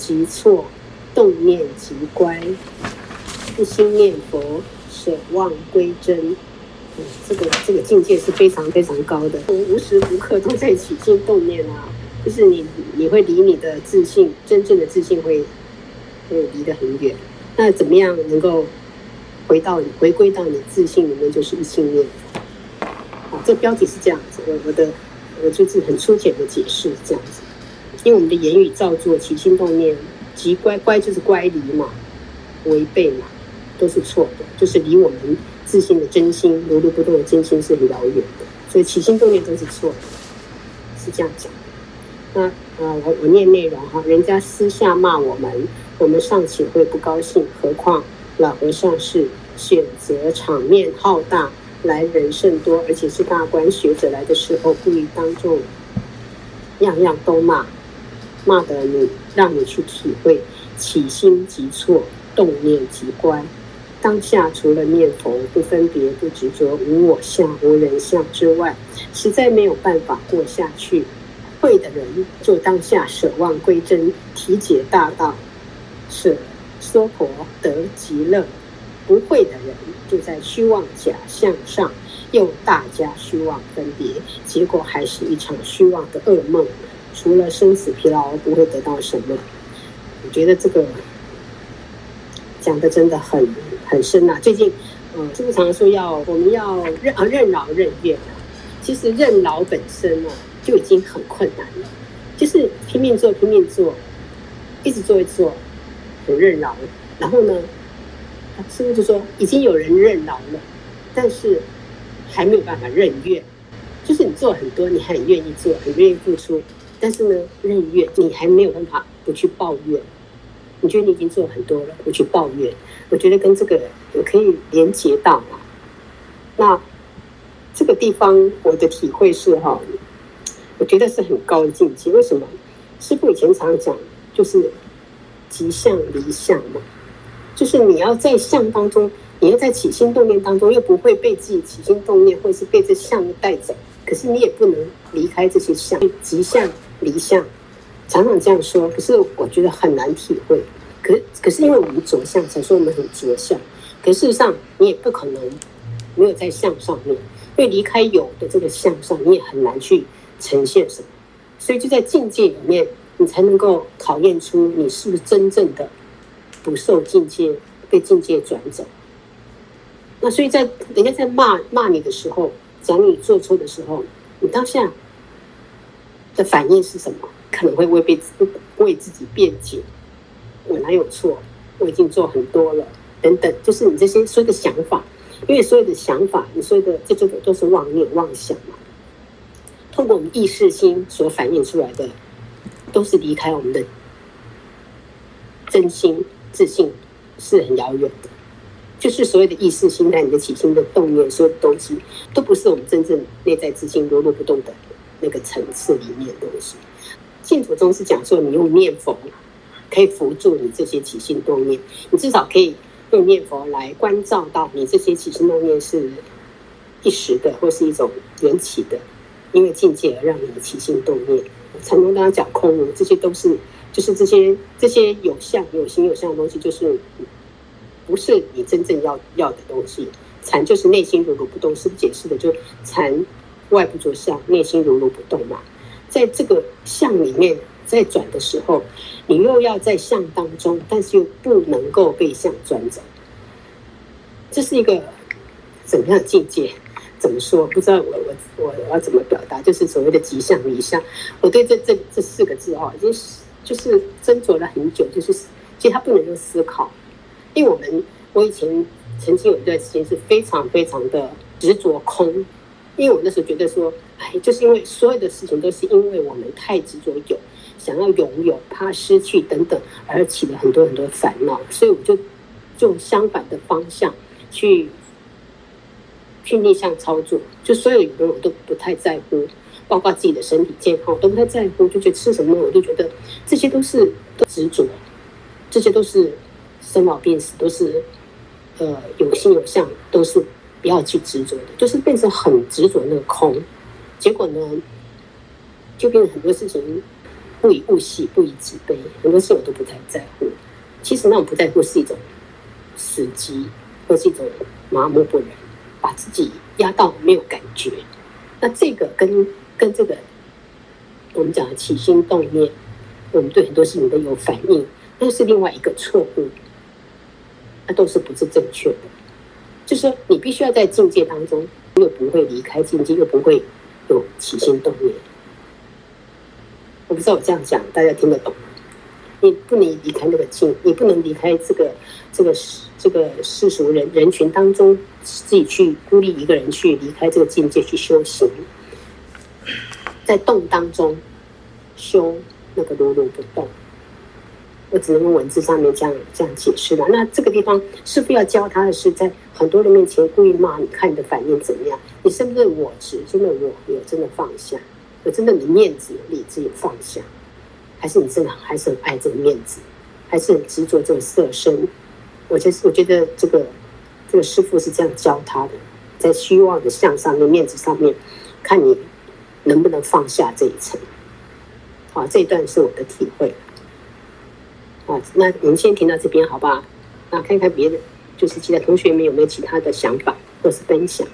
即错，动念即乖，一心念佛，舍妄归真。嗯，这个这个境界是非常非常高的，无时无刻都在起心动念啊，就是你你会离你的自信，真正的自信会会离得很远。那怎么样能够回到回归到你自信里面，就是一心念佛。好，这标题是这样子，我我的我就是很粗浅的解释这样子，因为我们的言语造作起心动念，即乖乖就是乖离嘛，违背嘛，都是错的，就是离我们。自信的真心，如如不动的真心是很遥远的，所以起心动念都是错的，是这样讲。那啊，我我念内容哈，人家私下骂我们，我们尚且会不高兴，何况老和尚是选择场面浩大，来人甚多，而且是大官学者来的时候，故意当众样样都骂，骂得你让你去体会，起心即错，动念即乖。当下除了念佛不分别不执着无我相无人相之外，实在没有办法过下去。会的人就当下舍妄归真，体解大道，舍娑婆得极乐；不会的人就在虚妄假象上又大家虚妄分别，结果还是一场虚妄的噩梦。除了生死疲劳，不会得到什么。我觉得这个讲的真的很。很深呐、啊，最近，嗯，师傅常说要我们要任啊任劳任怨啊。其实任劳本身呢、啊、就已经很困难了，就是拼命做拼命做，一直做一直做，很任劳。然后呢，师傅就说已经有人任劳了，但是还没有办法任怨。就是你做很多，你还很愿意做，很愿意付出，但是呢，日月你还没有办法不去抱怨。你觉得你已经做很多了，不去抱怨。我觉得跟这个我可以连接到啊。那这个地方我的体会是哈，我觉得是很高的境界。为什么？师父以前常讲，就是即相离相嘛，就是你要在相当中，你要在起心动念当中，又不会被自己起心动念或是被这相带走，可是你也不能离开这些相，即相离相。常常这样说，可是我觉得很难体会。可可是因为我们着相，才说我们很着相。可事实上，你也不可能没有在相上面，因为离开有的这个相上，你也很难去呈现什么。所以就在境界里面，你才能够考验出你是不是真正的不受境界、被境界转走。那所以在人家在骂骂你的时候，讲你做错的时候，你当下的反应是什么？可能会为被为自己辩解，我哪有错？我已经做很多了，等等，就是你这些所有的想法，因为所有的想法，你所有的这这个都是妄念妄想嘛。通过我们意识心所反映出来的，都是离开我们的真心自信，是很遥远的。就是所有的意识心在你的起心的动念，所有的东西都不是我们真正内在自信如如不动的那个层次里面的东西。净土宗是讲说，你用念佛可以扶助你这些起心动念，你至少可以用念佛来关照到你这些起心动念是一时的，或是一种缘起的，因为境界而让你的起心动念。禅宗刚刚讲空无，这些都是就是这些这些有相有形有相的东西，就是不是你真正要要的东西。禅就是内心如果不动，是解释的？就禅外不着相，内心如如不动嘛。在这个相里面在转的时候，你又要在相当中，但是又不能够被相转走。这是一个怎么样境界？怎么说？不知道我我我要怎么表达？就是所谓的即相离相。我对这这这四个字哦，已经就是斟酌了很久。就是其实它不能够思考，因为我们我以前曾经有一段时间是非常非常的执着空。因为我那时候觉得说，哎，就是因为所有的事情都是因为我们太执着有，想要拥有，怕失去等等，而起了很多很多烦恼，所以我就就相反的方向去去逆向操作，就所有有的我都不太在乎，包括自己的身体健康我都不太在乎，就觉得吃什么我都觉得这些都是都执着，这些都是生老病死，都是呃有形有相，都是。不要去执着的，就是变成很执着那个空，结果呢，就变成很多事情不以物喜，不以己悲，很多事我都不太在乎。其实那种不在乎是一种死机，或是一种麻木不仁，把自己压到没有感觉。那这个跟跟这个我们讲的起心动念，我们对很多事情都有反应，那是另外一个错误，那都是不是正确的。就是说，你必须要在境界当中，又不会离开境界，又不会有起心动念。我不知道我这样讲大家听得懂吗？你不能离开那个境，你不能离开这个这个这个世俗人人群当中，自己去孤立一个人去离开这个境界去修行，在动当中修那个如如不动。我只能用文字上面这样这样解释了。那这个地方师傅要教他的是，在很多人面前故意骂你，看你的反应怎么样？你是不是我执？真的我有真的放下？我真的你面子、理智有放下，还是你真的还是很爱这个面子，还是很执着这个色身？我觉得，我觉得这个这个师傅是这样教他的，在虚妄的相上面、面子上面，看你能不能放下这一层。好，这一段是我的体会。那我们先停到这边，好不好？那看看别的，就是其他同学们有没有其他的想法或是分享。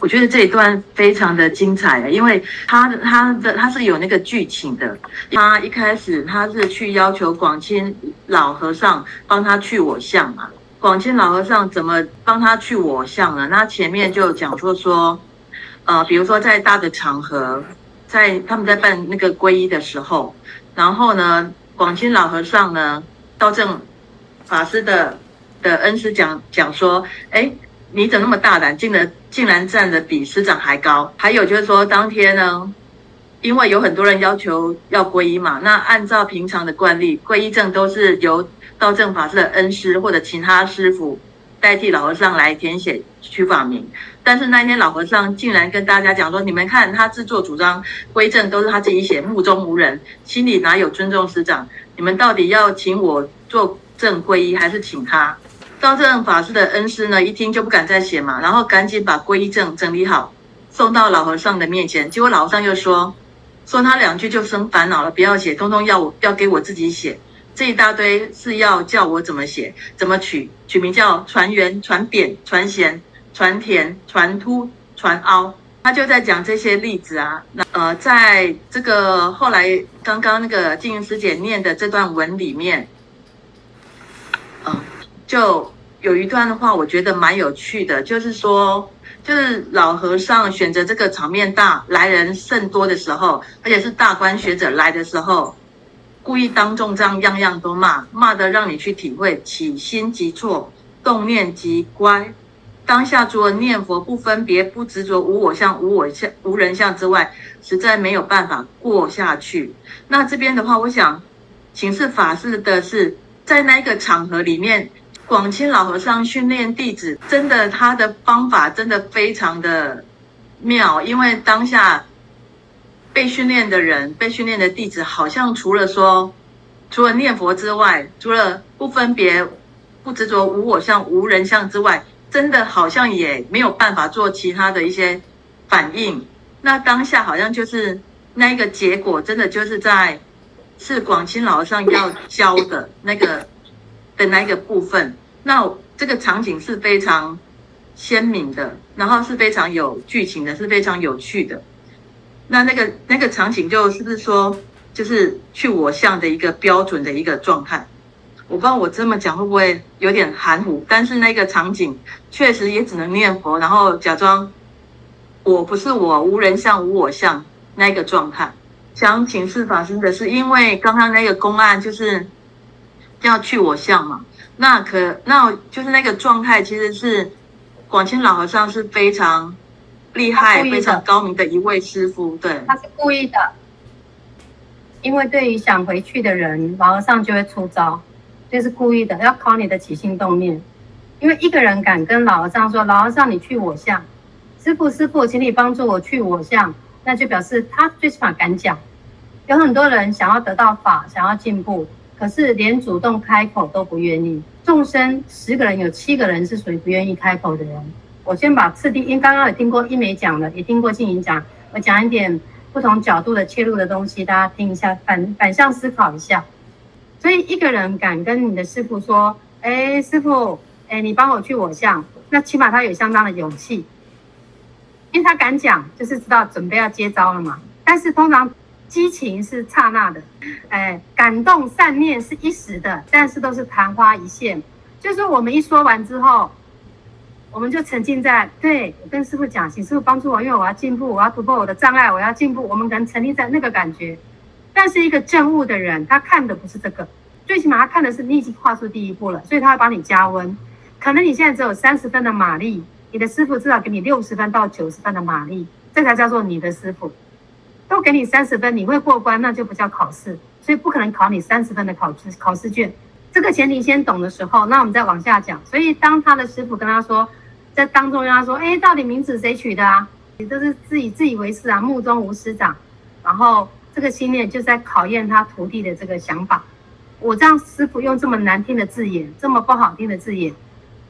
我觉得这一段非常的精彩，因为他他的他是有那个剧情的。他一开始他是去要求广钦老和尚帮他去我相嘛。广钦老和尚怎么帮他去我相呢？那前面就讲说说，呃，比如说在大的场合，在他们在办那个皈依的时候，然后呢，广钦老和尚呢，道正法师的的恩师讲讲说，哎。你怎么那么大胆，竟然竟然站得比师长还高？还有就是说，当天呢，因为有很多人要求要皈依嘛，那按照平常的惯例，皈依证都是由道正法师的恩师或者其他师傅代替老和尚来填写取法名。但是那天老和尚竟然跟大家讲说：“你们看他自作主张，归正都是他自己写，目中无人，心里哪有尊重师长？你们到底要请我做证皈依，还是请他？”道正法师的恩师呢，一听就不敢再写嘛，然后赶紧把皈依证整理好，送到老和尚的面前。结果老和尚又说，说他两句就生烦恼了，不要写，通通要我要给我自己写。这一大堆是要叫我怎么写，怎么取，取名叫传圆、传扁、传贤、传田、传凸、传凹。他就在讲这些例子啊。那呃，在这个后来刚刚那个静云师姐念的这段文里面，嗯、就有一段的话，我觉得蛮有趣的，就是说，就是老和尚选择这个场面大、来人甚多的时候，而且是大观学者来的时候，故意当众这样样样都骂，骂的让你去体会起心即错，动念即乖。当下除了念佛不分别、不执着无我相、无我相、无人相之外，实在没有办法过下去。那这边的话，我想请示法师的是，在那个场合里面。广钦老和尚训练弟子，真的他的方法真的非常的妙，因为当下被训练的人、被训练的弟子，好像除了说，除了念佛之外，除了不分别、不执着无我相、无人相之外，真的好像也没有办法做其他的一些反应。那当下好像就是那一个结果，真的就是在是广钦老和尚要教的那个 的那一个部分。那这个场景是非常鲜明的，然后是非常有剧情的，是非常有趣的。那那个那个场景就是不是说，就是去我相的一个标准的一个状态？我不知道我这么讲会不会有点含糊，但是那个场景确实也只能念佛，然后假装我不是我，无人相、无我相那个状态。想请示法师的是，因为刚刚那个公案就是要去我相嘛。那可那就是那个状态，其实是广清老和尚是非常厉害、非常高明的一位师傅。对，他是故意的，因为对于想回去的人，老和尚就会出招，就是故意的，要考你的起心动念。因为一个人敢跟老和尚说：“老和尚，你去我相，师傅师傅，请你帮助我去我相。”那就表示他最起码敢讲。有很多人想要得到法，想要进步，可是连主动开口都不愿意。众生十个人有七个人是属于不愿意开口的人。我先把次第，因为刚刚有听过一梅讲的，也听过静莹讲，我讲一点不同角度的切入的东西，大家听一下，反反向思考一下。所以一个人敢跟你的师傅说：“哎，师傅，哎，你帮我去我相。”那起码他有相当的勇气，因为他敢讲，就是知道准备要接招了嘛。但是通常激情是刹那的，哎，感动善念是一时的，但是都是昙花一现。就是我们一说完之后。我们就沉浸在对跟师傅讲，请师傅帮助我，因为我要进步，我要突破我的障碍，我要进步。我们可能沉浸在那个感觉，但是一个证悟的人，他看的不是这个，最起码他看的是你已经跨出第一步了，所以他会帮你加温。可能你现在只有三十分的马力，你的师傅至少给你六十分到九十分的马力，这才叫做你的师傅。都给你三十分，你会过关，那就不叫考试，所以不可能考你三十分的考试考试卷。这个前提先懂的时候，那我们再往下讲。所以当他的师傅跟他说。在当中，跟他说：“哎，到底名字谁取的啊？你都是自己自以为是啊，目中无师长。然后这个心念就在考验他徒弟的这个想法。我这样师傅用这么难听的字眼，这么不好听的字眼，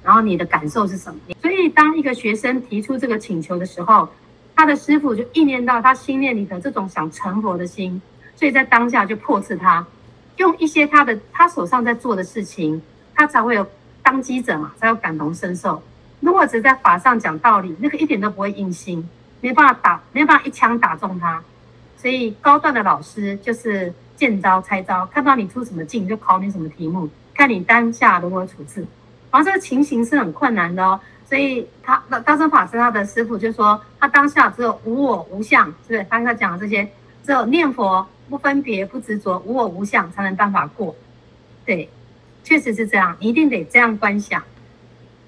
然后你的感受是什么？所以当一个学生提出这个请求的时候，他的师傅就意念到他心念里的这种想成佛的心，所以在当下就破斥他，用一些他的他手上在做的事情，他才会有当机者嘛，才有感同身受。”如果只在法上讲道理，那个一点都不会硬心，没办法打，没办法一枪打中他。所以高段的老师就是见招拆招，看到你出什么境就考你什么题目，看你当下如何处置。然后这个情形是很困难的哦。所以他大乘法师他的师傅就说，他当下只有无我无相，是不是？刚才讲的这些，只有念佛不分别不执着，无我无相才能办法过。对，确实是这样，一定得这样观想。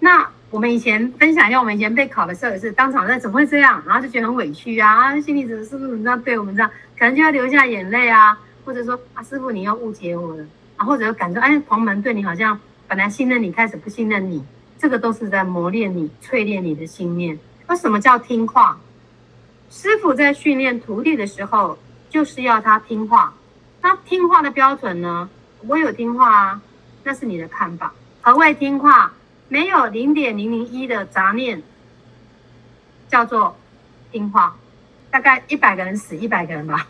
那。我们以前分享一下，我们以前备考的时候也是当场在怎么会这样，然后就觉得很委屈啊，心里怎么是不是这样对我们这样，可能就要流下眼泪啊，或者说啊师傅你要误解我了，啊或者感觉哎黄门对你好像本来信任你，开始不信任你，这个都是在磨练你、淬炼你的心念。那什么叫听话？师傅在训练徒弟的时候，就是要他听话。那听话的标准呢？我有听话啊，那是你的看法。何谓听话？没有零点零零一的杂念，叫做听话。大概一百个人死一百个人吧。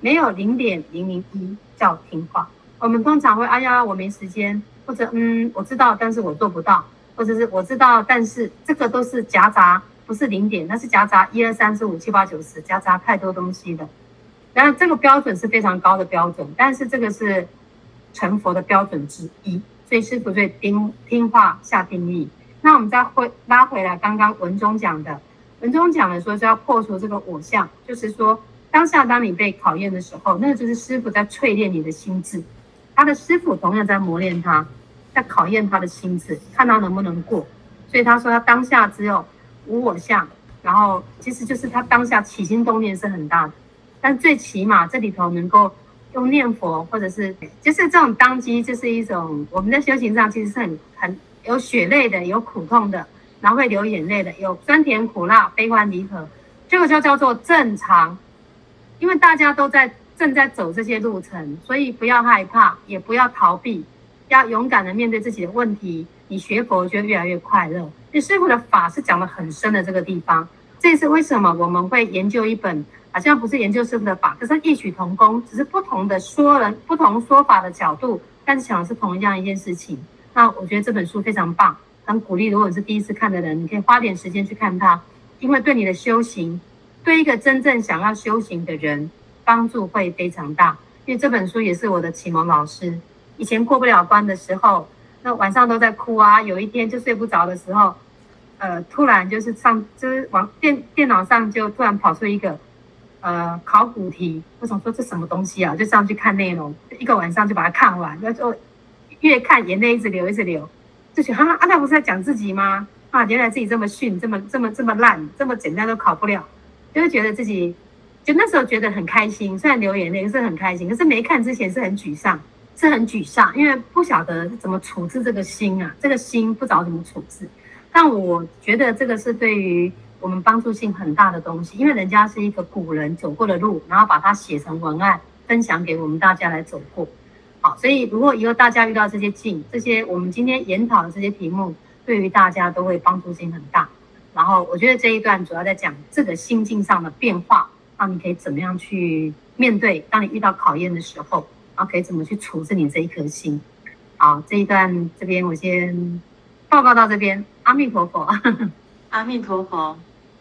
没有零点零零一叫听话。我们通常会哎呀，我没时间，或者嗯，我知道，但是我做不到，或者是我知道，但是这个都是夹杂，不是零点，那是夹杂一二三四五七八九十，夹杂太多东西的。然后这个标准是非常高的标准，但是这个是成佛的标准之一。所以师傅对听听话下定义。那我们再回拉回来，刚刚文中讲的，文中讲的说是要破除这个我相，就是说当下当你被考验的时候，那个就是师傅在淬炼你的心智，他的师傅同样在磨练他，在考验他的心智，看他能不能过。所以他说他当下只有无我相，然后其实就是他当下起心动念是很大的，但最起码这里头能够。用念佛，或者是就是这种当机，就是一种我们在修行上其实是很很有血泪的，有苦痛的，然后会流眼泪的，有酸甜苦辣、悲欢离合，这个就叫做正常。因为大家都在正在走这些路程，所以不要害怕，也不要逃避，要勇敢的面对自己的问题。你学佛就越来越快乐。你师父的法是讲得很深的这个地方，这也是为什么我们会研究一本。好像不是研究生的法，可是异曲同工，只是不同的说人、不同说法的角度，但是讲的是同样一件事情。那我觉得这本书非常棒，很鼓励。如果你是第一次看的人，你可以花点时间去看它，因为对你的修行，对一个真正想要修行的人，帮助会非常大。因为这本书也是我的启蒙老师。以前过不了关的时候，那晚上都在哭啊，有一天就睡不着的时候，呃，突然就是上就是往电电脑上就突然跑出一个。呃，考古题，我想说这什么东西啊？就上去看内容，一个晚上就把它看完，那就越看眼泪一直流，一直流，就觉得哈，阿泰不是在讲自己吗？啊，原来自己这么逊，这么这么这么烂，这么简单都考不了，就是觉得自己，就那时候觉得很开心，虽然流眼泪是很开心，可是没看之前是很沮丧，是很沮丧，因为不晓得怎么处置这个心啊，这个心不知道怎么处置，但我觉得这个是对于。我们帮助性很大的东西，因为人家是一个古人走过的路，然后把它写成文案，分享给我们大家来走过。好，所以如果以后大家遇到这些境，这些我们今天研讨的这些题目，对于大家都会帮助性很大。然后我觉得这一段主要在讲这个心境上的变化，啊，你可以怎么样去面对？当你遇到考验的时候，然后，可以怎么去处置你这一颗心？好，这一段这边我先报告到这边。阿弥陀佛，阿弥陀佛。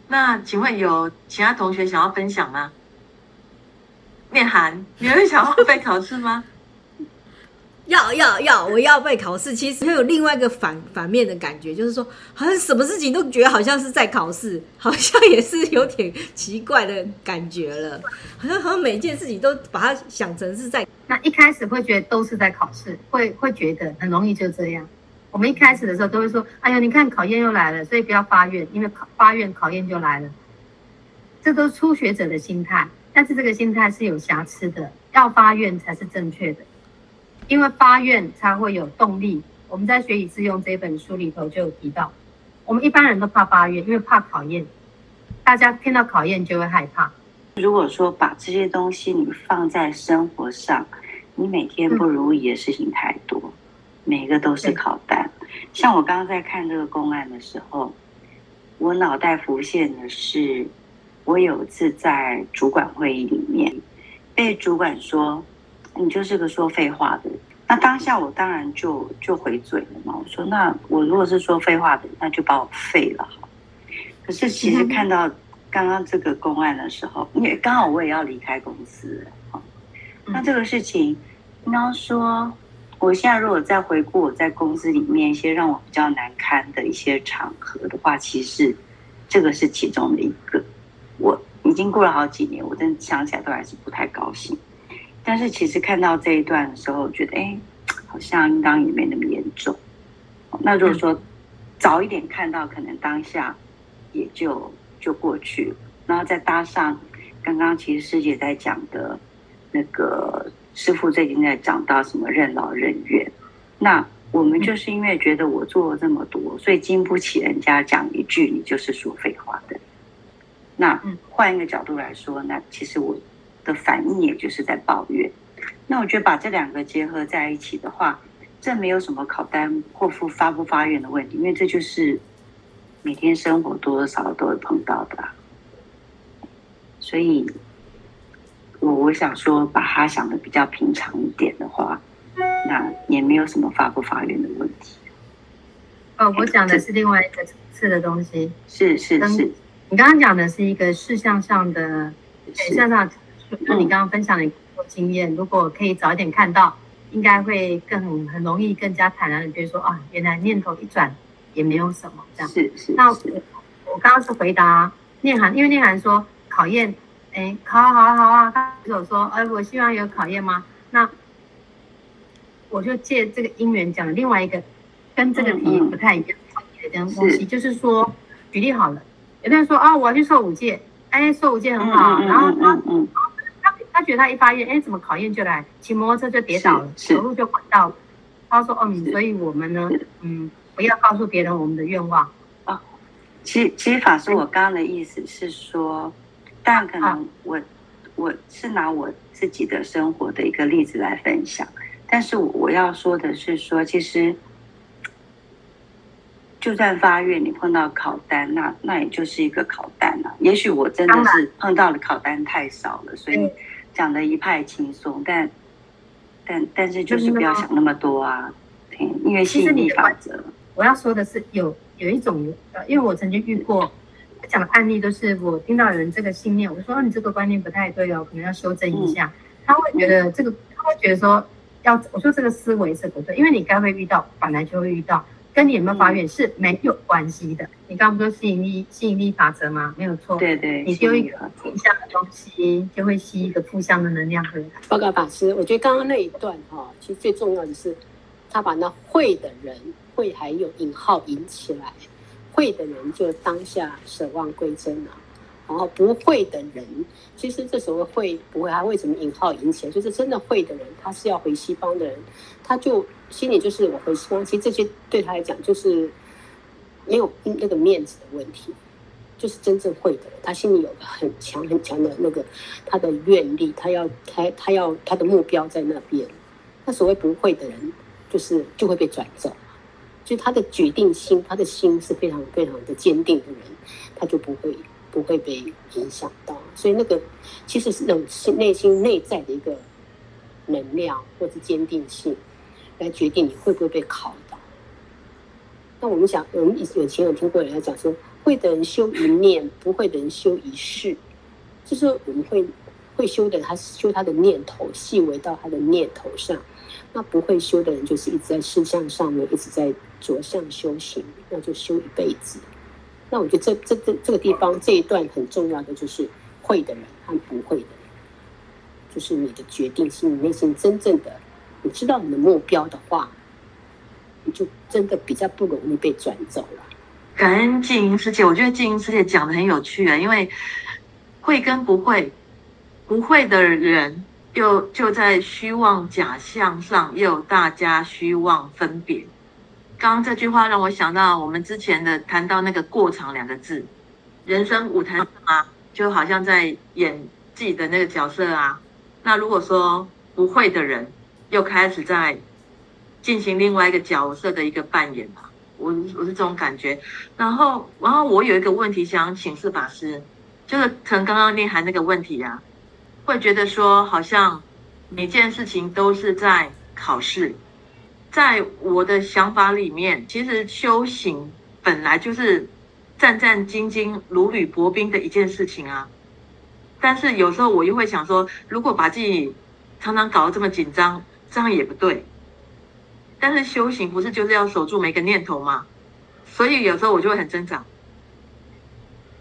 那请问有其他同学想要分享吗？念涵，你会想要备考试吗？要要要，我要备考试。其实会有另外一个反反面的感觉，就是说，好像什么事情都觉得好像是在考试，好像也是有点奇怪的感觉了。好像好像每一件事情都把它想成是在……那一开始会觉得都是在考试，会会觉得很容易就这样。我们一开始的时候都会说：“哎呀，你看考验又来了，所以不要发愿，因为考发愿考验就来了。”这都是初学者的心态，但是这个心态是有瑕疵的，要发愿才是正确的。因为发愿才会有动力。我们在《学以致用》这本书里头就有提到，我们一般人都怕发愿，因为怕考验。大家听到考验就会害怕。如果说把这些东西你放在生活上，你每天不如意的事情太多，每个都是考单。像我刚刚在看这个公案的时候，我脑袋浮现的是，我有一次在主管会议里面被主管说。你就是个说废话的人，那当下我当然就就回嘴了嘛。我说，那我如果是说废话的人，那就把我废了哈。可是其实看到刚刚这个公案的时候，因为刚好我也要离开公司了，那这个事情，你要说，我现在如果再回顾我在公司里面一些让我比较难堪的一些场合的话，其实这个是其中的一个。我已经过了好几年，我真的想起来都还是不太高兴。但是其实看到这一段的时候，觉得哎，好像应当也没那么严重。那如果说早一点看到，可能当下也就就过去了。然后再搭上刚刚其实师姐在讲的那个师傅最近在讲到什么任劳任怨。那我们就是因为觉得我做了这么多，所以经不起人家讲一句你就是说废话的。那换一个角度来说，那其实我。的反应也就是在抱怨，那我觉得把这两个结合在一起的话，这没有什么考单或不发不发愿的问题，因为这就是每天生活多多少少都会碰到的啊。所以，我我想说，把它想的比较平常一点的话，那也没有什么发不发愿的问题。哦，我讲的是另外一个层次的东西，是是是，你刚刚讲的是一个事项上的，事项上。那你刚刚分享的经验，如果可以早一点看到，应该会更很容易、更加坦然的觉得说啊，原来念头一转也没有什么这样。是是。那我我刚刚是回答念涵，因为念涵说考验，哎，考好啊好啊，他有说，哎，我希望有考验吗？那我就借这个因缘讲另外一个跟这个题不太一样的东西，就是说举例好了，有的人说啊，我要去受五戒，哎，受五戒很好，然后他。他觉得他一发愿，哎，怎么考验就来，骑摩托车就跌倒了，走路就滚到了。他说：“嗯，所以我们呢，嗯，不要告诉别人我们的愿望。”啊，其实其实法师，我刚刚的意思是说，但可能我我是拿我自己的生活的一个例子来分享，但是我要说的是说，其实就算发愿，你碰到考单，那那也就是一个考单了。也许我真的是碰到的考单太少了，所以。讲的一派轻松，但但但是就是不要想那么多啊，因为吸引力法则。我要说的是有有一种，呃，因为我曾经遇过讲的案例，都是我听到有人这个信念，我说，哦，你这个观念不太对哦，可能要修正一下。嗯、他会觉得这个，他会觉得说要我说这个思维是不对，因为你该会遇到，本来就会遇到。跟你有没有发愿是没有关系的。你刚刚不说吸引力吸引力法则吗？没有错。对对，你丢一个负向的东西，就会吸一个负向的能量回来。报告法师，我觉得刚刚那一段哈，其实最重要的是，他把那会的人会还有引号引起来，会的人就当下舍忘归真了。然后不会的人，其实这时候会不会他为什么引号引起来？就是真的会的人，他是要回西方的人，他就心里就是我回西方。其实这些对他来讲就是没有那个面子的问题，就是真正会的人，他心里有个很强很强的那个他的愿力，他要他他要他的目标在那边。那所谓不会的人，就是就会被转走，就他的决定心，他的心是非常非常的坚定的人，他就不会。不会被影响到，所以那个其实是那种内心内在的一个能量或者坚定性，来决定你会不会被考倒。那我们想，我们以前有听过人家讲说，会的人修一念，不会的人修一世，就是我们会会修的，他修他的念头，细微到他的念头上。那不会修的人，就是一直在事项上面，一直在着相修行，那就修一辈子。那我觉得这这这这个地方这一段很重要的就是会的人和不会的人，就是你的决定性，你内心真正的，你知道你的目标的话，你就真的比较不容易被转走了。感恩静音师姐，我觉得静音师姐讲的很有趣啊，因为会跟不会，不会的人。又就在虚妄假象上，又大家虚妄分别。刚刚这句话让我想到我们之前的谈到那个“过场”两个字，人生舞台上啊，就好像在演自己的那个角色啊。那如果说不会的人，又开始在进行另外一个角色的一个扮演啊，我我是这种感觉。然后，然后我有一个问题想请示法师，就是从刚刚内涵那个问题啊。会觉得说，好像每件事情都是在考试。在我的想法里面，其实修行本来就是战战兢兢、如履薄冰的一件事情啊。但是有时候我又会想说，如果把自己常常搞得这么紧张，这样也不对。但是修行不是就是要守住每个念头吗？所以有时候我就会很挣扎。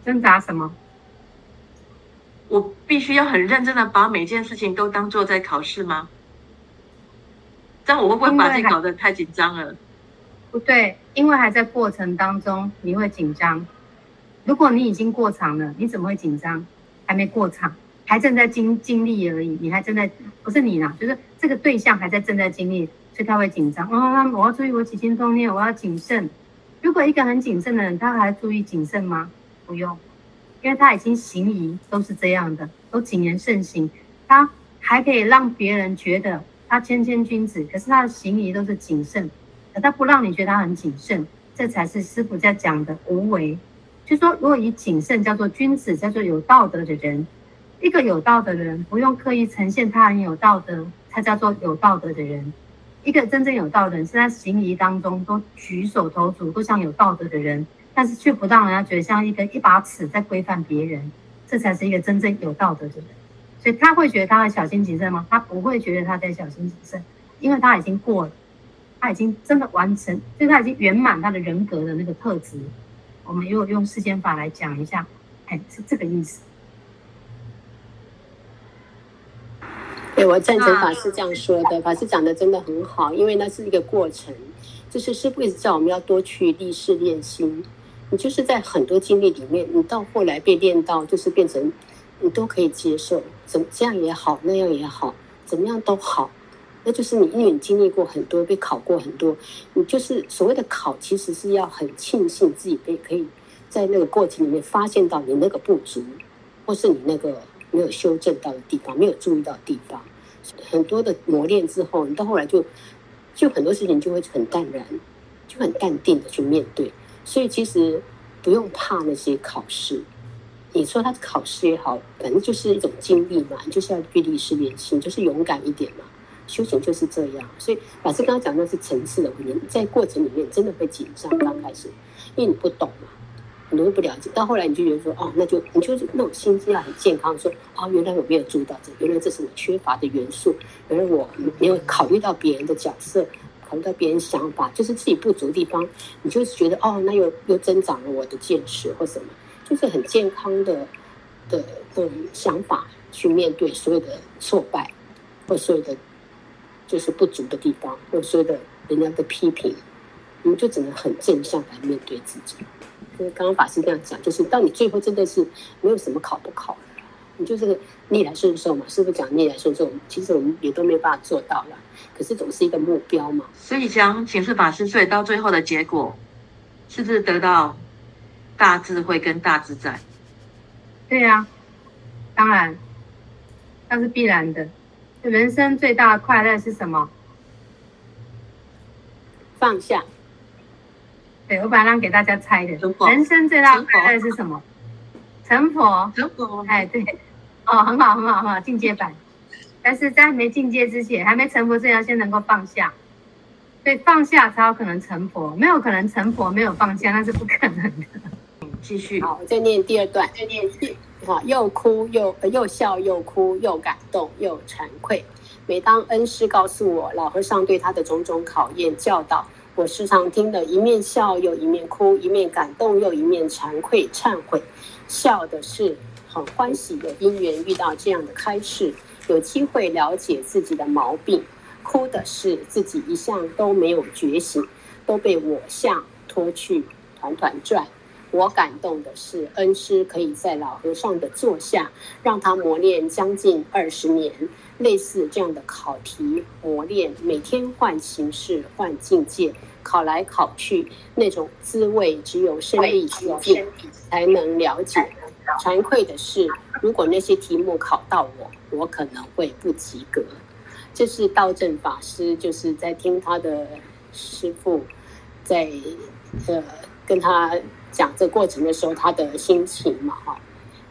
挣扎什么？我必须要很认真的把每件事情都当做在考试吗？这样我会不会把自己搞得太紧张了？不对，因为还在过程当中，你会紧张。如果你已经过场了，你怎么会紧张？还没过场，还正在经经历而已。你还正在，不是你啦，就是这个对象还在正在经历，所以他会紧张。哦，我要注意我起心动念，我要谨慎。如果一个很谨慎的人，他还注意谨慎吗？不用。因为他已经行仪都是这样的，都谨言慎行，他还可以让别人觉得他谦谦君子，可是他的行仪都是谨慎，他不让你觉得他很谨慎，这才是师傅在讲的无为。就说如果以谨慎叫做君子，叫做有道德的人，一个有道德的人不用刻意呈现他很有道德，才叫做有道德的人。一个真正有道德的人是在行仪当中都举手投足都像有道德的人。但是却不让人家觉得像一个一把尺在规范别人，这才是一个真正有道德的人。所以他会觉得他会小心谨慎吗？他不会觉得他在小心谨慎，因为他已经过了，他已经真的完成，就是他已经圆满他的人格的那个特质。我们又用世间法来讲一下，哎，是这个意思。对，我赞成法师这样说的，法师讲的真的很好，因为那是一个过程，就是师父一直叫我们要多去历事练心。你就是在很多经历里面，你到后来被练到，就是变成你都可以接受，怎么这样也好，那样也好，怎么样都好，那就是你因为经历过很多，被考过很多，你就是所谓的考，其实是要很庆幸自己被可以在那个过程里面发现到你那个不足，或是你那个没有修正到的地方，没有注意到的地方，很多的磨练之后，你到后来就就很多事情就会很淡然，就很淡定的去面对。所以其实不用怕那些考试，你说他考试也好，反正就是一种经历嘛，你就是要去立事练心，就是勇敢一点嘛。修行就是这样。所以老师刚刚讲的是层次的问题，在过程里面真的会紧张，刚开始，因为你不懂嘛，很多不了解，到后来你就觉得说，哦，那就你就是那种心智要很健康，说，哦，原来我没有注意到这，原来这是我缺乏的元素，原来我没有考虑到别人的角色。考虑到别人想法，就是自己不足的地方，你就觉得哦，那又又增长了我的见识或什么，就是很健康的的的想法去面对所有的挫败，或所有的就是不足的地方，或所有的人家的批评，我们就只能很正向来面对自己。因为刚刚法师这样讲，就是当你最后真的是没有什么考不考，你就是逆来顺受嘛。师父讲逆来顺受，其实我们也都没有办法做到了。可是总是一个目标嘛，所以想请示法师，所以到最后的结果，是不是得到大智慧跟大自在？对呀、啊，当然，那是必然的。人生最大的快乐是什么？放下。对，我本来让给大家猜的。人生最大的快乐是什么？成佛。成佛。哎，对，哦，很好，很好，很好，进阶版。但是在还没进阶之前，还没成佛之前，要先能够放下。对，放下才有可能成佛，没有可能成佛没有放下，那是不可能的。继续，好，我再念第二段，再念一次。好，又哭又又笑又哭又感动又惭愧。每当恩师告诉我老和尚对他的种种考验教导，我时常听得一面笑又一面哭，一面感动又一面惭愧忏悔。笑的是很欢喜的因缘遇到这样的开示，有机会了解自己的毛病；哭的是自己一向都没有觉醒，都被我相拖去团团转。我感动的是，恩师可以在老和尚的座下，让他磨练将近二十年，类似这样的考题磨练，每天换形式、换境界，考来考去，那种滋味只有身历其境才能了解。惭愧的是，如果那些题目考到我，我可能会不及格。这是道正法师就是在听他的师父在呃跟他。讲这过程的时候，他的心情嘛，哈。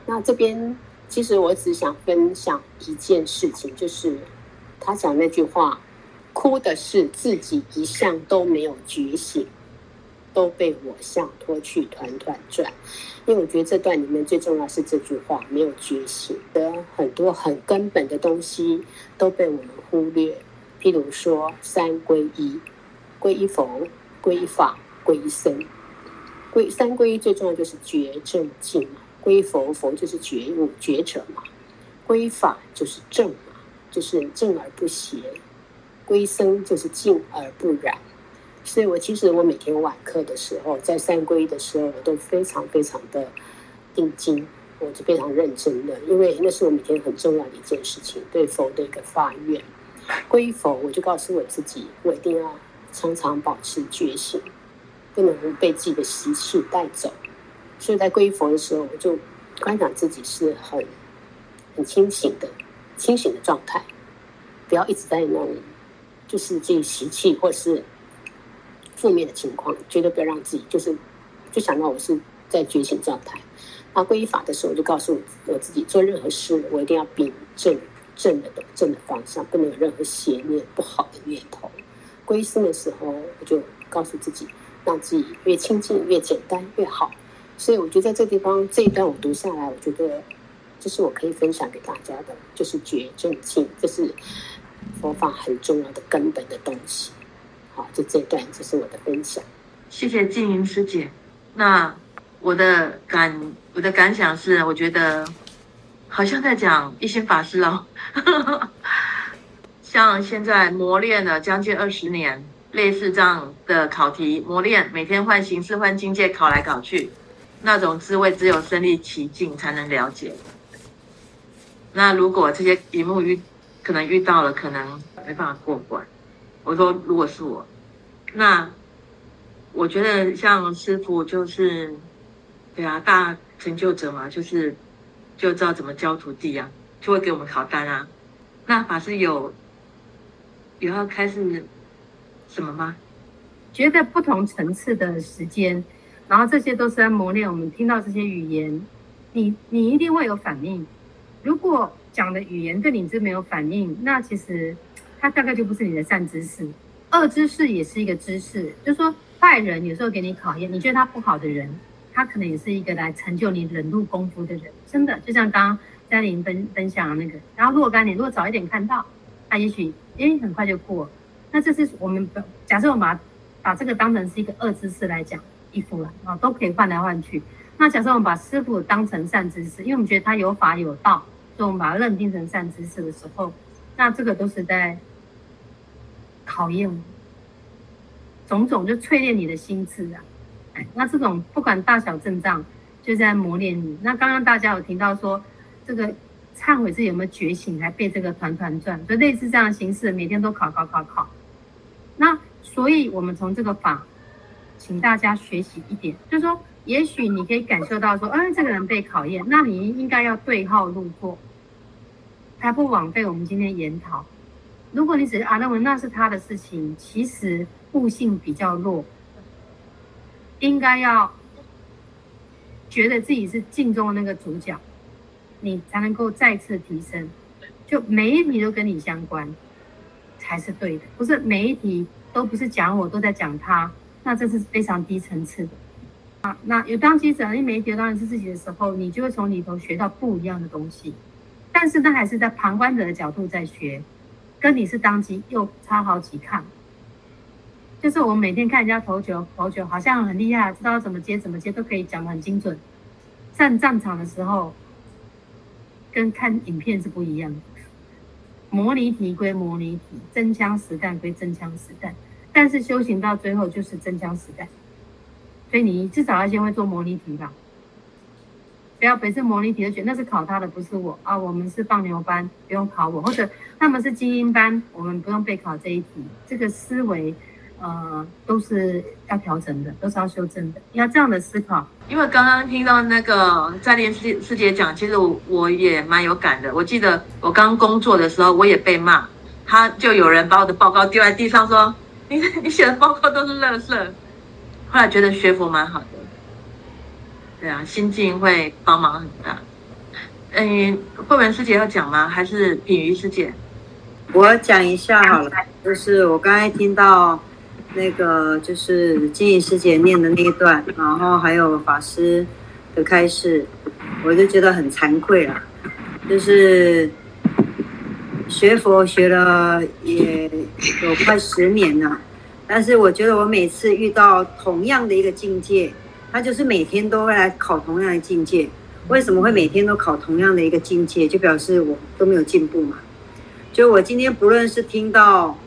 那这边其实我只想分享一件事情，就是他讲那句话：“哭的是自己一向都没有觉醒，都被我相拖去团团转。”因为我觉得这段里面最重要是这句话：没有觉醒的很多很根本的东西都被我们忽略，譬如说三皈依：皈依佛、皈依法、皈依僧。皈三皈依最重要就是觉正净嘛，皈依佛佛就是觉悟觉者嘛，皈依法就是正嘛，就是正而不邪，皈依僧就是净而不染。所以我其实我每天晚课的时候，在三皈依的时候，我都非常非常的定睛，我是非常认真的，因为那是我每天很重要的一件事情，对佛的一个发愿。皈依佛，我就告诉我自己，我一定要常常保持觉醒。不能被自己的习气带走，所以在皈依佛的时候，我就观想自己是很很清醒的、清醒的状态，不要一直在那种就是这习气或者是负面的情况，绝对不要让自己就是就想到我是在觉醒状态。那皈依法的时候，就告诉我自己，做任何事我一定要秉正正的正的方向，不能有任何邪念、不好的念头。皈依僧的时候，我就告诉自己。让自己越清净、越简单越好，所以我觉得在这地方这一段我读下来，我觉得这是我可以分享给大家的，就是觉正性，这是佛法很重要的根本的东西。好，就这段，这是我的分享。谢谢静云师姐。那我的感我的感想是，我觉得好像在讲一心法师哦，像现在磨练了将近二十年。类似这样的考题磨练，每天换形式换境界考来考去，那种滋味只有身临其境才能了解。那如果这些题目遇可能遇到了，可能没办法过关。我说如果是我，那我觉得像师傅就是，对啊，大成就者嘛，就是就知道怎么教徒弟啊，就会给我们考单啊。那法师有有要开始。什么吗？觉得不同层次的时间，然后这些都是在磨练我们听到这些语言，你你一定会有反应。如果讲的语言对你这没有反应，那其实它大概就不是你的善知识。恶知识也是一个知识，就是说坏人有时候给你考验，你觉得他不好的人，他可能也是一个来成就你忍辱功夫的人。真的，就像刚刚嘉玲分分享的那个，然后若干年如果早一点看到，他也许诶很快就过。那这是我们假设我们把把这个当成是一个恶知识来讲，衣服了啊，都可以换来换去。那假设我们把师父当成善知识，因为我们觉得他有法有道，所以我们把它认定成善知识的时候，那这个都是在考验种种，就淬炼你的心智啊。那这种不管大小阵仗，就在磨练你。那刚刚大家有听到说这个。忏悔自己有没有觉醒，还被这个团团转，所以类似这样的形式，每天都考考考考。那所以，我们从这个法，请大家学习一点，就是说，也许你可以感受到说，嗯，这个人被考验，那你应该要对号入座，才不枉费我们今天研讨。如果你只是啊认为那是他的事情，其实悟性比较弱，应该要觉得自己是镜中的那个主角。你才能够再次提升。就每一题都跟你相关，才是对的，不是每一题都不是讲我，都在讲他，那这是非常低层次的。啊，那有当机者，你每一题当然是自己的时候，你就会从里头学到不一样的东西。但是那还是在旁观者的角度在学，跟你是当机又差好几看。就是我们每天看人家投球，投球好像很厉害，知道怎么接怎么接都可以讲的很精准。上战场的时候，跟看影片是不一样的。模拟题归模拟题，真枪实弹归真枪实弹，但是修行到最后就是真枪实弹。所以你至少要先会做模拟题吧，不要每次模拟题都觉得那是考他的，不是我啊。我们是放牛班，不用考我，或者他们是精英班，我们不用备考这一题。这个思维。呃，都是要调整的，都是要修正的，要这样的思考。因为刚刚听到那个在练师师姐讲，其实我我也蛮有感的。我记得我刚工作的时候，我也被骂，他就有人把我的报告丢在地上，说你你写的报告都是垃圾。后来觉得学佛蛮好的，对啊，心境会帮忙很大。嗯，慧文师姐要讲吗？还是品瑜师姐？我讲一下好了，就是我刚才听到。那个就是金怡师姐念的那一段，然后还有法师的开示，我就觉得很惭愧了。就是学佛学了也有快十年了，但是我觉得我每次遇到同样的一个境界，他就是每天都会来考同样的境界。为什么会每天都考同样的一个境界？就表示我都没有进步嘛。就我今天不论是听到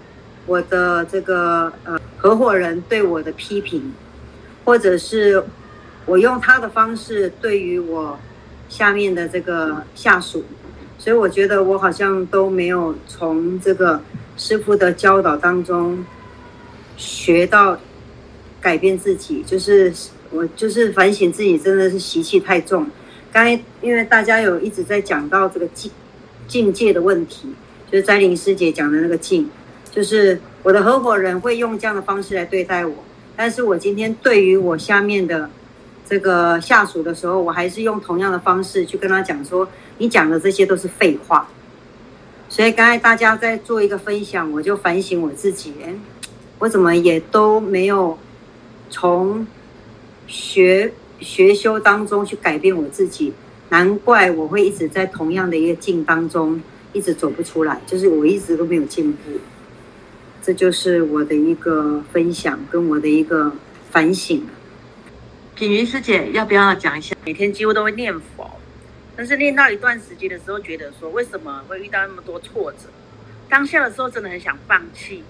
我的这个呃。合伙人对我的批评，或者是我用他的方式对于我下面的这个下属，所以我觉得我好像都没有从这个师傅的教导当中学到改变自己，就是我就是反省自己，真的是习气太重。刚才因为大家有一直在讲到这个境境界的问题，就是斋林师姐讲的那个境，就是。我的合伙人会用这样的方式来对待我，但是我今天对于我下面的这个下属的时候，我还是用同样的方式去跟他讲说，你讲的这些都是废话。所以刚才大家在做一个分享，我就反省我自己，我怎么也都没有从学学修当中去改变我自己，难怪我会一直在同样的一个境当中一直走不出来，就是我一直都没有进步。这就是我的一个分享，跟我的一个反省。品瑜师姐，要不要讲一下？每天几乎都会念佛，但是念到一段时间的时候，觉得说为什么会遇到那么多挫折？当下的时候真的很想放弃，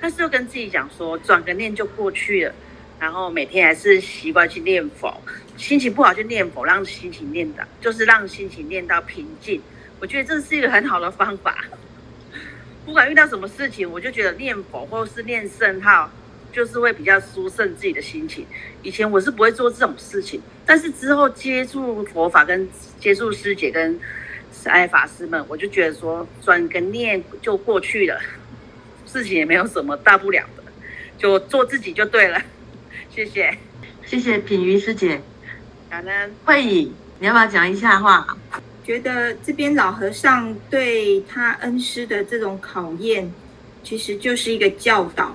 但是又跟自己讲说，转个念就过去了。然后每天还是习惯去念佛，心情不好就念佛，让心情念到，就是让心情念到平静。我觉得这是一个很好的方法。不管遇到什么事情，我就觉得念佛或是念圣号，就是会比较舒顺自己的心情。以前我是不会做这种事情，但是之后接触佛法跟接触师姐跟爱法师们，我就觉得说转个念就过去了，事情也没有什么大不了的，就做自己就对了。谢谢，谢谢品瑜师姐。感恩慧颖，你要不要讲一下话？觉得这边老和尚对他恩师的这种考验，其实就是一个教导。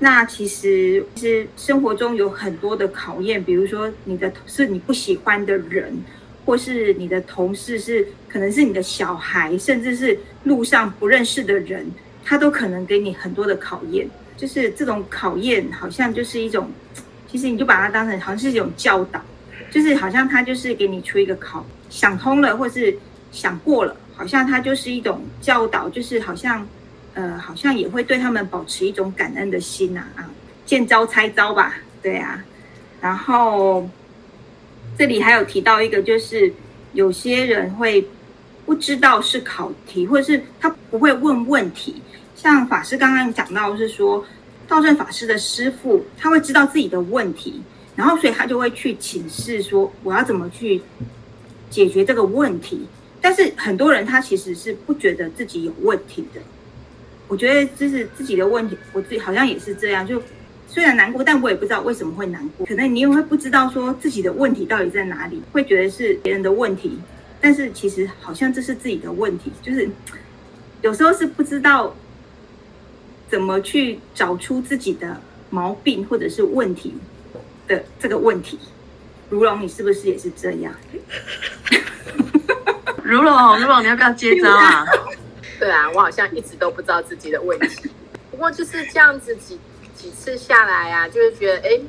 那其实其实生活中有很多的考验，比如说你的是你不喜欢的人，或是你的同事，是可能是你的小孩，甚至是路上不认识的人，他都可能给你很多的考验。就是这种考验，好像就是一种，其实你就把它当成好像是一种教导，就是好像他就是给你出一个考。想通了，或是想过了，好像他就是一种教导，就是好像，呃，好像也会对他们保持一种感恩的心呐，啊，见招拆招吧，对啊。然后这里还有提到一个，就是有些人会不知道是考题，或者是他不会问问题。像法师刚刚讲到，是说道正法师的师傅，他会知道自己的问题，然后所以他就会去请示说，我要怎么去。解决这个问题，但是很多人他其实是不觉得自己有问题的。我觉得这是自己的问题，我自己好像也是这样。就虽然难过，但我也不知道为什么会难过。可能你也会不知道说自己的问题到底在哪里，会觉得是别人的问题，但是其实好像这是自己的问题，就是有时候是不知道怎么去找出自己的毛病或者是问题的这个问题。如龙，你是不是也是这样？如龙，如龙，你要不要接招啊？对啊，我好像一直都不知道自己的问题。不过就是这样子几几次下来啊，就是觉得哎，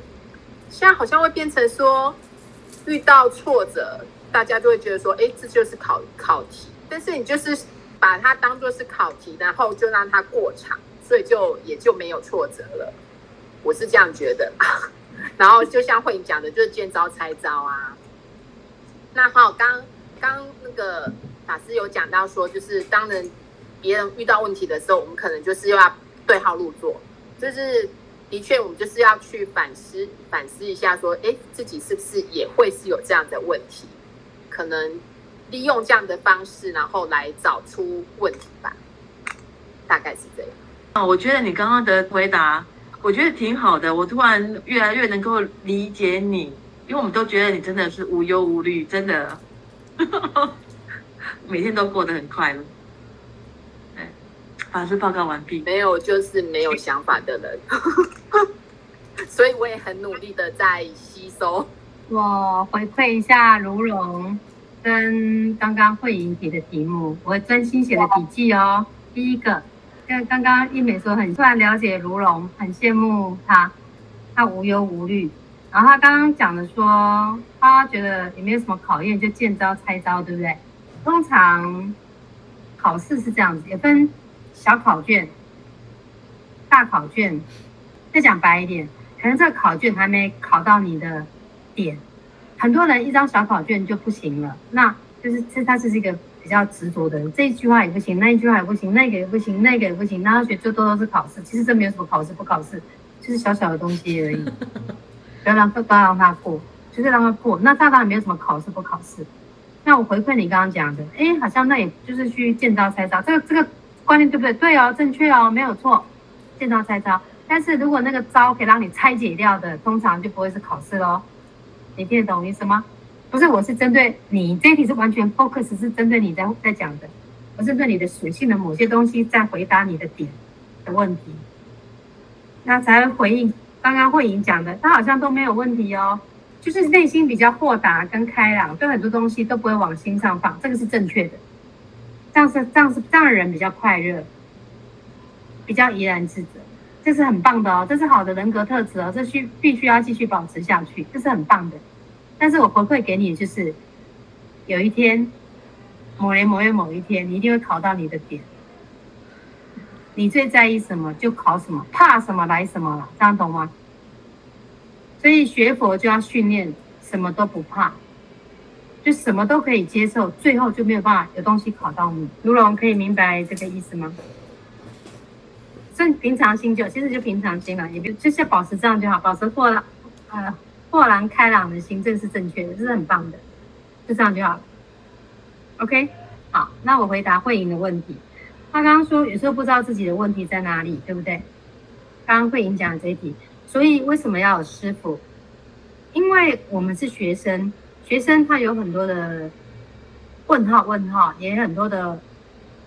现在好像会变成说，遇到挫折，大家就会觉得说，哎，这就是考考题。但是你就是把它当做是考题，然后就让它过场，所以就也就没有挫折了。我是这样觉得。然后就像慧颖讲的，就是见招拆招啊。那好，刚刚那个法师有讲到说，就是当人别人遇到问题的时候，我们可能就是要对号入座，就是的确我们就是要去反思反思一下，说，哎，自己是不是也会是有这样的问题？可能利用这样的方式，然后来找出问题吧。大概是这样。啊，我觉得你刚刚的回答，我觉得挺好的。我突然越来越能够理解你，因为我们都觉得你真的是无忧无虑，真的。每天都过得很快乐。对，法师报告完毕。没有，就是没有想法的人，所以我也很努力的在吸收。我回馈一下如龙跟刚刚慧莹提的题目，我会专心写的笔记哦。第一个，跟刚刚一美说很突然了解卢龙，很羡慕他，他无忧无虑。然后他刚刚讲的说，他觉得也没有什么考验，就见招拆招，对不对？通常考试是这样子，也分小考卷、大考卷。再讲白一点，可能这个考卷还没考到你的点，很多人一张小考卷就不行了。那就是这他是一个比较执着的人，这一句话也不行，那一句话也不行，那个也不行，那个也不行，那他学最多都是考试。其实这没有什么考试不考试，就是小小的东西而已。不要让不要让他过，就是让他过。那他当然没有什么考试不考试。那我回馈你刚刚讲的，哎，好像那也就是去见招拆招，这个这个观念对不对？对哦，正确哦，没有错，见招拆招。但是如果那个招可以让你拆解掉的，通常就不会是考试喽。你听得懂我意思吗？不是，我是针对你这一题是完全 focus 是针对你在在讲的，我是对你的属性的某些东西在回答你的点的问题，那才会回应刚刚慧莹讲的，他好像都没有问题哦。就是内心比较豁达跟开朗，对很多东西都不会往心上放，这个是正确的。这样是这样是这样的人比较快乐，比较怡然自得，这是很棒的哦，这是好的人格特质哦，这需必须要继续保持下去，这是很棒的。但是我回馈给你就是，有一天，某年某月某一天，你一定会考到你的点。你最在意什么就考什么，怕什么来什么了，这样懂吗？所以学佛就要训练，什么都不怕，就什么都可以接受，最后就没有办法有东西考到你。如龙可以明白这个意思吗？正平常心就其实就平常心了，也就就是保持这样就好，保持豁然呃豁然开朗的心，这是正确的，这是很棒的，就这样就好了。OK，好，那我回答慧莹的问题。他刚刚说有时候不知道自己的问题在哪里，对不对？刚刚慧莹讲的这一题。所以为什么要有师傅？因为我们是学生，学生他有很多的问号，问号也有很多的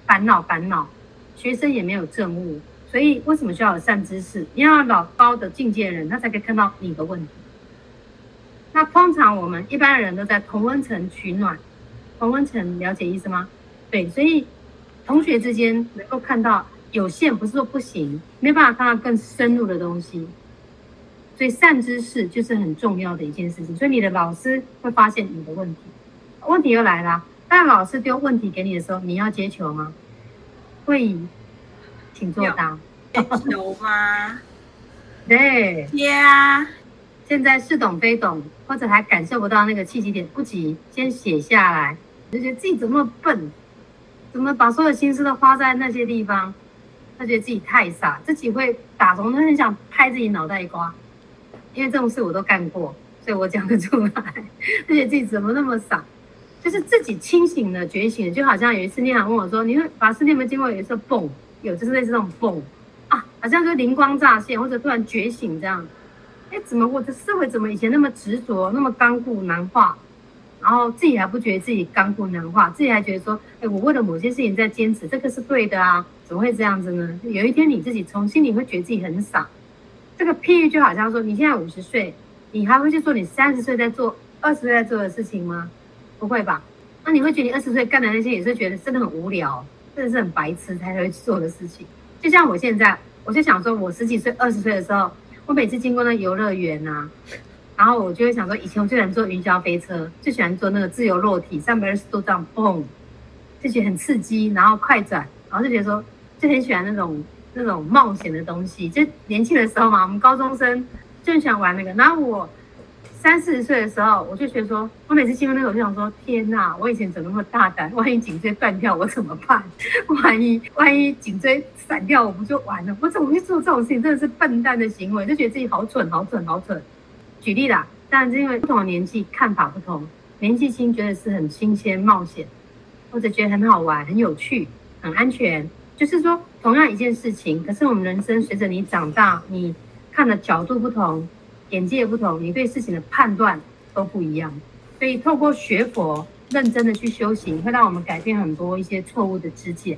烦恼，烦恼。学生也没有证悟，所以为什么需要有善知识？你要老高的境界的人，他才可以看到你的问题。那通常我们一般人都在同温层取暖，同温层了解意思吗？对，所以同学之间能够看到有限，不是说不行，没办法看到更深入的东西。所以善知识就是很重要的一件事情，所以你的老师会发现你的问题，问题又来了。当老师丢问题给你的时候，你要接球吗？会，请作答。接球 吗？对。接啊。现在似懂非懂，或者还感受不到那个契机点，不急，先写下来。就觉得自己怎么那么笨，怎么把所有心思都花在那些地方？他觉得自己太傻，自己会打从，他很想拍自己脑袋一瓜。因为这种事我都干过，所以我讲得出来。而且自己怎么那么傻，就是自己清醒了、觉醒了，就好像有一次念涵问我说：“你会法师，你有没有经过有一次蹦？有，就是类似这种蹦啊，好像就灵光乍现，或者突然觉醒这样。哎，怎么我的思维怎么以前那么执着、那么刚固难化？然后自己还不觉得自己刚固难化，自己还觉得说，哎，我为了某些事情在坚持，这个是对的啊，怎么会这样子呢？有一天你自己从心里会觉得自己很傻。这个譬喻就好像说，你现在五十岁，你还会去做你三十岁在做、二十岁在做的事情吗？不会吧？那你会觉得你二十岁干的那些也是觉得真的很无聊，真的是很白痴才会去做的事情。就像我现在，我就想说，我十几岁、二十岁的时候，我每次经过那游乐园啊。然后我就会想说，以前我最喜欢坐云霄飞车，最喜欢坐那个自由落体，三百二十度这样蹦，就觉得很刺激，然后快转，然后就觉得说，就很喜欢那种那种冒险的东西。就年轻的时候嘛，我们高中生就很喜欢玩那个。然后我三四十岁的时候，我就觉得说，我每次经过那个，我就想说，天哪，我以前怎么那么大胆？万一颈椎断掉，我怎么办？万一万一颈椎散掉，我不就完了？我怎么会做这种事情？真的是笨蛋的行为，就觉得自己好蠢，好蠢，好蠢。举例啦，当然是因为不同的年纪看法不同，年纪轻觉得是很新鲜冒险，或者觉得很好玩、很有趣、很安全。就是说，同样一件事情，可是我们人生随着你长大，你看的角度不同，眼界不同，你对事情的判断都不一样。所以，透过学佛，认真的去修行，会让我们改变很多一些错误的知见。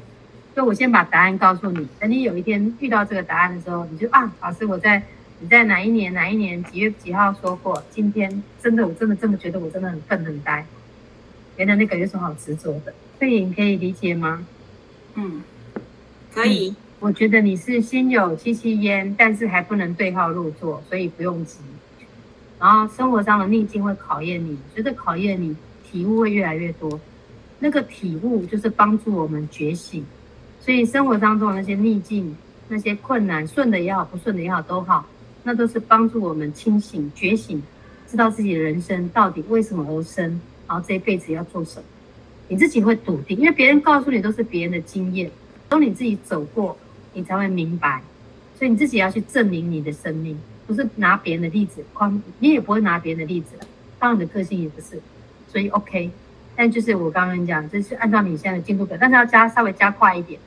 所以我先把答案告诉你，等你有一天遇到这个答案的时候，你就啊，老师，我在。你在哪一年哪一年几月几号说过？今天真的，我真的这么觉得，我真的很笨很呆。原来那个有什么好执着的？所以你可以理解吗？嗯，可以。我觉得你是心有戚戚焉，但是还不能对号入座，所以不用急。然后生活上的逆境会考验你，觉得考验你体悟会越来越多。那个体悟就是帮助我们觉醒。所以生活当中的那些逆境、那些困难，顺的也好，不顺的也好，都好。那都是帮助我们清醒、觉醒，知道自己的人生到底为什么而生，然后这一辈子要做什么。你自己会笃定，因为别人告诉你都是别人的经验，当你自己走过，你才会明白。所以你自己要去证明你的生命，不是拿别人的例子框，你也不会拿别人的例子。当你的个性也不是，所以 OK。但就是我刚刚讲，就是按照你现在的进度表，但是要加稍微加快一点，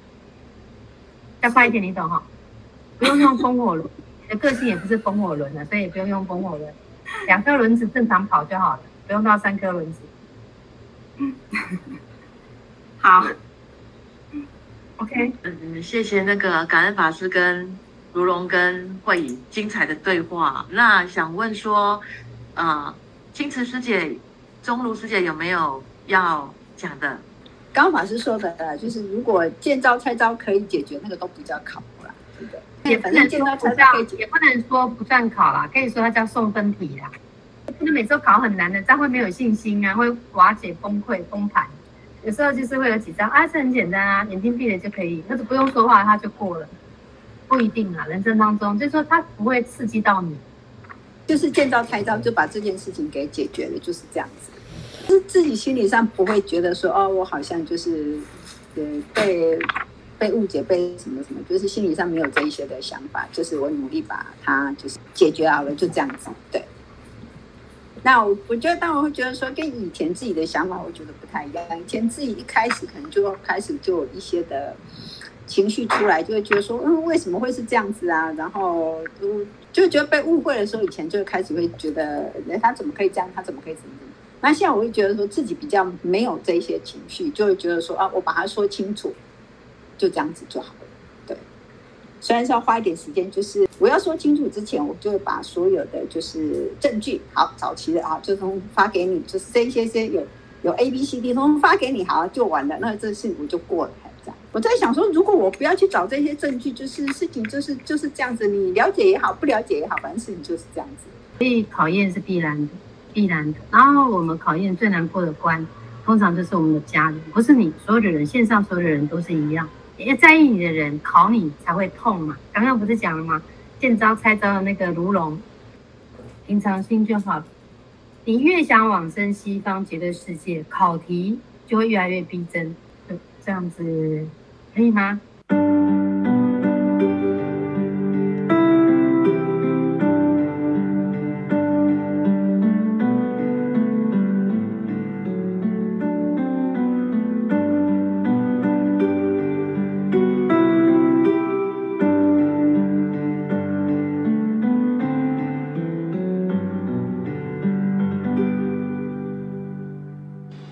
加快一点，你懂哈？不用用风火轮。你的个性也不是风火轮的，所以也不用用风火轮，两颗轮子正常跑就好了，不用到三颗轮子。好，OK，嗯，谢谢那个感恩法师跟如龙跟慧颖精彩的对话。那想问说，呃，青瓷师姐、钟如师姐有没有要讲的？刚法师说的，呃，就是如果见招拆招可以解决，那个都不叫考了，对不对？也不能说不叫，也不能说不算考啦，可以说它叫送分题啦。不能每次都考很难的，这样会没有信心啊，会瓦解、崩溃、崩盘。有时候就是会有几张啊，这很简单啊，眼睛闭了就可以，但是不用说话它就过了。不一定啊，人生当中就是说它不会刺激到你，就是见招拆招就把这件事情给解决了，就是这样子。就是自己心理上不会觉得说哦，我好像就是呃被。被误解，被什么什么，就是心理上没有这一些的想法，就是我努力把它就是解决好了，就这样子。对。那我我觉得，当然会觉得说，跟以前自己的想法，我觉得不太一样。以前自己一开始可能就开始就有一些的情绪出来，就会觉得说，嗯，为什么会是这样子啊？然后就就觉得被误会的时候，以前就开始会觉得，哎，他怎么可以这样？他怎么可以怎么？那现在我会觉得说自己比较没有这些情绪，就会觉得说，啊，我把它说清楚。就这样子就好，虽然是要花一点时间，就是我要说清楚之前，我就会把所有的就是证据，好，早期的啊，就从发给你，就是这些些有有 A B C D，从发给你，好就完了，那这事情我就过了，我在想说，如果我不要去找这些证据，就是事情就是就是这样子，你了解也好，不了解也好，反正事情就是这样子。所以考验是必然的，必然的。然后我们考验最难过的关，通常就是我们的家人，不是你，所有的人，线上所有的人都是一样。要在意你的人考你才会痛嘛？刚刚不是讲了吗？见招拆招的那个卢龙，平常心就好。你越想往生西方极乐世界，考题就会越来越逼真。这样子，可以吗？